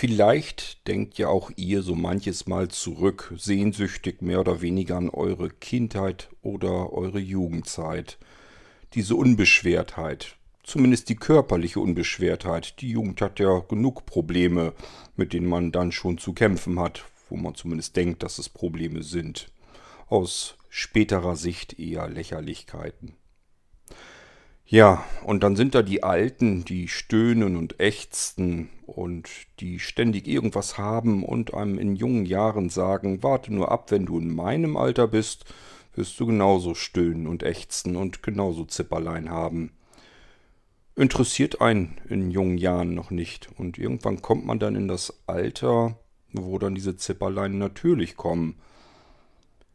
Vielleicht denkt ja auch ihr so manches Mal zurück, sehnsüchtig mehr oder weniger an eure Kindheit oder eure Jugendzeit. Diese Unbeschwertheit, zumindest die körperliche Unbeschwertheit. Die Jugend hat ja genug Probleme, mit denen man dann schon zu kämpfen hat, wo man zumindest denkt, dass es Probleme sind. Aus späterer Sicht eher Lächerlichkeiten. Ja, und dann sind da die Alten, die stöhnen und ächzen und die ständig irgendwas haben und einem in jungen Jahren sagen, warte nur ab, wenn du in meinem Alter bist, wirst du genauso stöhnen und ächzen und genauso Zipperlein haben. Interessiert einen in jungen Jahren noch nicht und irgendwann kommt man dann in das Alter, wo dann diese Zipperlein natürlich kommen.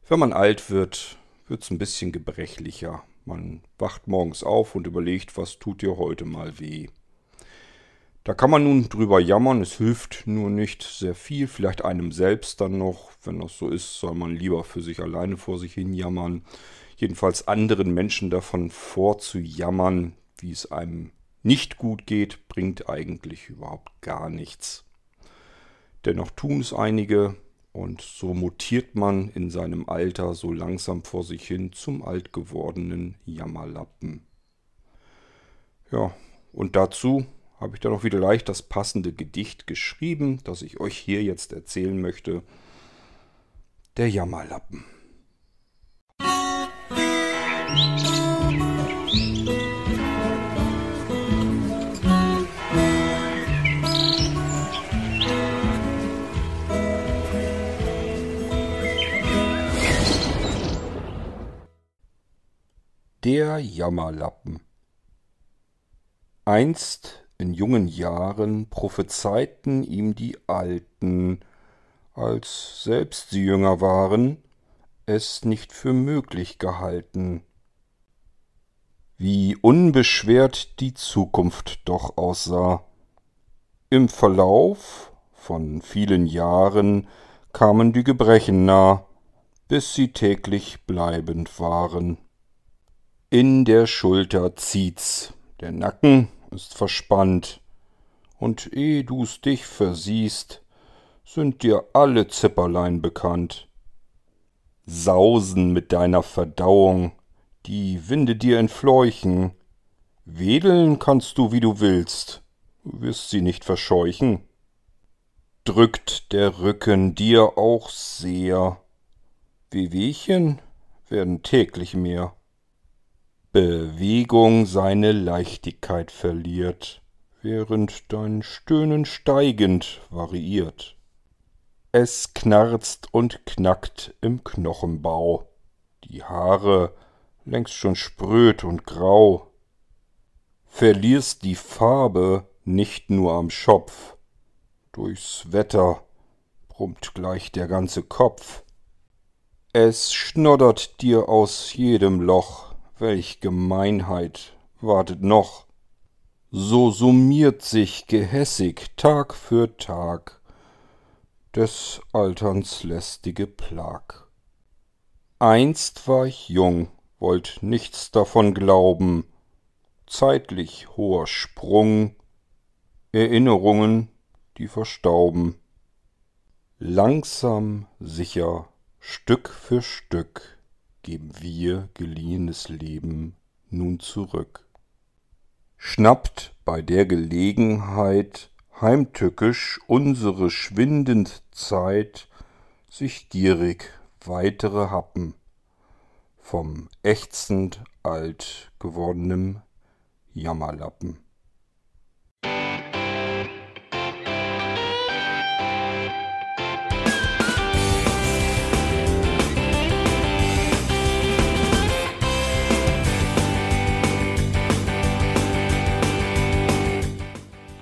Wenn man alt wird, wird's ein bisschen gebrechlicher. Man wacht morgens auf und überlegt, was tut dir heute mal weh. Da kann man nun drüber jammern, es hilft nur nicht sehr viel, vielleicht einem selbst dann noch. Wenn das so ist, soll man lieber für sich alleine vor sich hin jammern. Jedenfalls anderen Menschen davon vorzujammern, wie es einem nicht gut geht, bringt eigentlich überhaupt gar nichts. Dennoch tun es einige, und so mutiert man in seinem Alter so langsam vor sich hin zum alt gewordenen Jammerlappen. Ja, und dazu habe ich dann auch wieder leicht das passende Gedicht geschrieben, das ich euch hier jetzt erzählen möchte. Der Jammerlappen. Der Jammerlappen Einst in jungen Jahren prophezeiten ihm die Alten, als selbst sie jünger waren, es nicht für möglich gehalten. Wie unbeschwert die Zukunft doch aussah. Im Verlauf von vielen Jahren kamen die Gebrechen nah, bis sie täglich bleibend waren. In der Schulter zieht's, der Nacken ist verspannt, und eh du's dich versiehst, sind dir alle Zipperlein bekannt. Sausen mit deiner Verdauung, die Winde dir entfleuchen, wedeln kannst du, wie du willst, du wirst sie nicht verscheuchen. Drückt der Rücken dir auch sehr, Wehwehchen werden täglich mehr. Bewegung seine Leichtigkeit verliert, während dein Stöhnen steigend variiert. Es knarzt und knackt im Knochenbau, die Haare längst schon spröd und grau. Verlierst die Farbe nicht nur am Schopf, durchs Wetter brummt gleich der ganze Kopf. Es schnoddert dir aus jedem Loch, welch Gemeinheit wartet noch. So summiert sich gehässig Tag für Tag des Alterns lästige Plag. Einst war ich jung, wollt nichts davon glauben, zeitlich hoher Sprung, Erinnerungen, die verstauben. Langsam, sicher, Stück für Stück geben wir geliehenes Leben nun zurück. Schnappt bei der Gelegenheit heimtückisch unsere schwindend Zeit sich gierig weitere Happen vom ächzend alt gewordenem Jammerlappen.